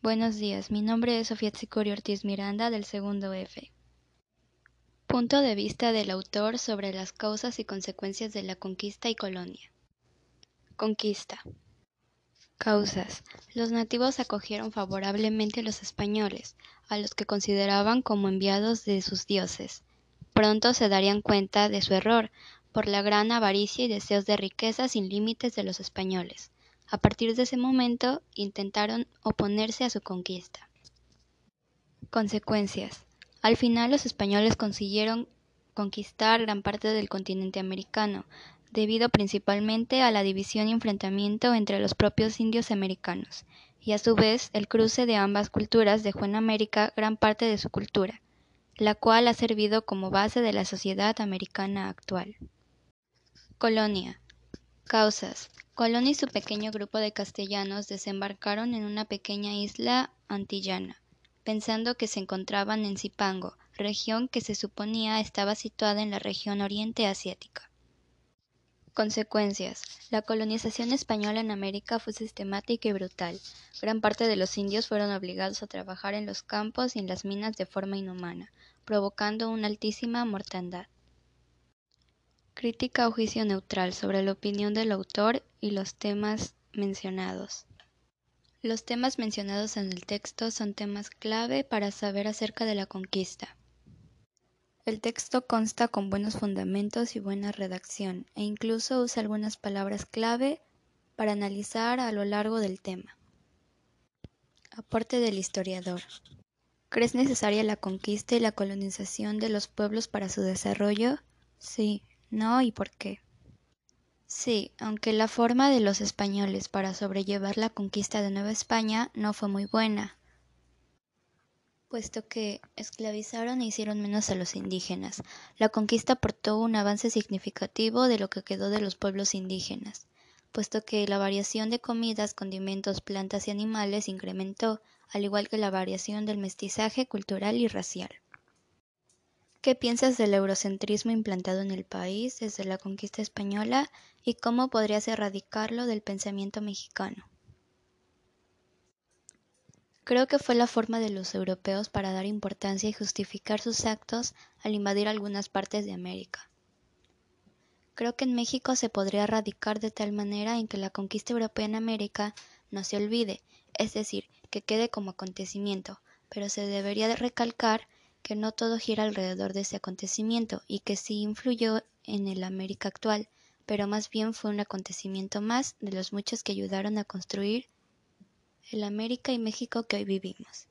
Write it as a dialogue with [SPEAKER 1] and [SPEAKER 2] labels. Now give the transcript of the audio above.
[SPEAKER 1] Buenos días, mi nombre es Sofía Tsicurio Ortiz Miranda del segundo F. Punto de vista del autor sobre las causas y consecuencias de la conquista y colonia. Conquista. Causas. Los nativos acogieron favorablemente a los españoles, a los que consideraban como enviados de sus dioses. Pronto se darían cuenta de su error, por la gran avaricia y deseos de riqueza sin límites de los españoles. A partir de ese momento intentaron oponerse a su conquista. Consecuencias. Al final los españoles consiguieron conquistar gran parte del continente americano, debido principalmente a la división y enfrentamiento entre los propios indios americanos, y a su vez el cruce de ambas culturas dejó en América gran parte de su cultura, la cual ha servido como base de la sociedad americana actual. Colonia. Causas. Colón y su pequeño grupo de castellanos desembarcaron en una pequeña isla antillana, pensando que se encontraban en Zipango, región que se suponía estaba situada en la región oriente asiática. Consecuencias. La colonización española en América fue sistemática y brutal. Gran parte de los indios fueron obligados a trabajar en los campos y en las minas de forma inhumana, provocando una altísima mortandad. Crítica o juicio neutral sobre la opinión del autor y los temas mencionados. Los temas mencionados en el texto son temas clave para saber acerca de la conquista. El texto consta con buenos fundamentos y buena redacción, e incluso usa algunas palabras clave para analizar a lo largo del tema. Aporte del historiador. ¿Crees necesaria la conquista y la colonización de los pueblos para su desarrollo? Sí, no y por qué. Sí, aunque la forma de los españoles para sobrellevar la conquista de Nueva España no fue muy buena, puesto que esclavizaron e hicieron menos a los indígenas. La conquista aportó un avance significativo de lo que quedó de los pueblos indígenas, puesto que la variación de comidas, condimentos, plantas y animales incrementó, al igual que la variación del mestizaje cultural y racial. ¿Qué piensas del eurocentrismo implantado en el país desde la conquista española y cómo podrías erradicarlo del pensamiento mexicano? Creo que fue la forma de los europeos para dar importancia y justificar sus actos al invadir algunas partes de América. Creo que en México se podría erradicar de tal manera en que la conquista europea en América no se olvide, es decir, que quede como acontecimiento, pero se debería de recalcar que no todo gira alrededor de ese acontecimiento y que sí influyó en el América actual, pero más bien fue un acontecimiento más de los muchos que ayudaron a construir el América y México que hoy vivimos.